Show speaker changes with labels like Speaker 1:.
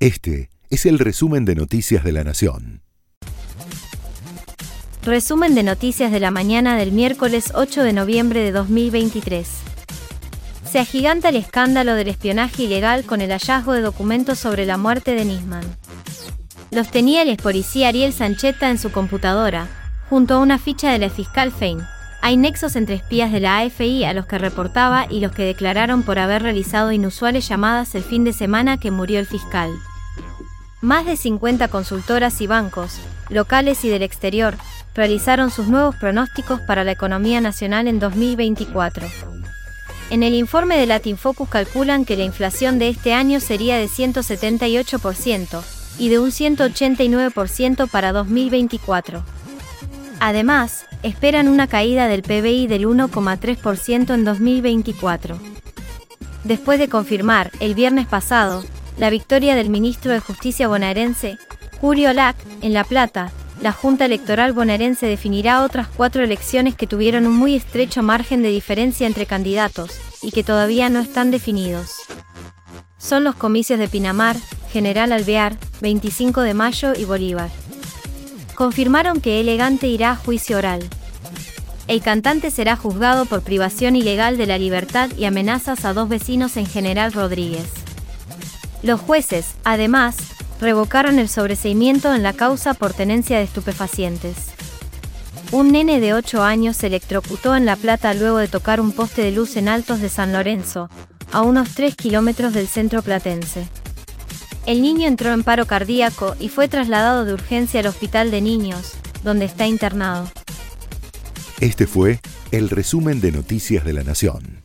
Speaker 1: Este es el resumen de Noticias de la Nación.
Speaker 2: Resumen de Noticias de la mañana del miércoles 8 de noviembre de 2023. Se agiganta el escándalo del espionaje ilegal con el hallazgo de documentos sobre la muerte de Nisman. Los tenía el ex policía Ariel Sancheta en su computadora, junto a una ficha de la fiscal Fein. Hay nexos entre espías de la AFI a los que reportaba y los que declararon por haber realizado inusuales llamadas el fin de semana que murió el fiscal. Más de 50 consultoras y bancos, locales y del exterior, realizaron sus nuevos pronósticos para la economía nacional en 2024. En el informe de Latinfocus calculan que la inflación de este año sería de 178% y de un 189% para 2024. Además, esperan una caída del PBI del 1,3% en 2024. Después de confirmar, el viernes pasado, la victoria del ministro de Justicia bonaerense, Julio Lac, en La Plata, la Junta Electoral bonaerense definirá otras cuatro elecciones que tuvieron un muy estrecho margen de diferencia entre candidatos y que todavía no están definidos. Son los comicios de Pinamar, General Alvear, 25 de mayo y Bolívar. Confirmaron que Elegante irá a juicio oral. El cantante será juzgado por privación ilegal de la libertad y amenazas a dos vecinos en General Rodríguez. Los jueces, además, revocaron el sobreseimiento en la causa por tenencia de estupefacientes. Un nene de 8 años se electrocutó en La Plata luego de tocar un poste de luz en Altos de San Lorenzo, a unos 3 kilómetros del centro platense. El niño entró en paro cardíaco y fue trasladado de urgencia al hospital de niños, donde está internado.
Speaker 1: Este fue el resumen de Noticias de la Nación.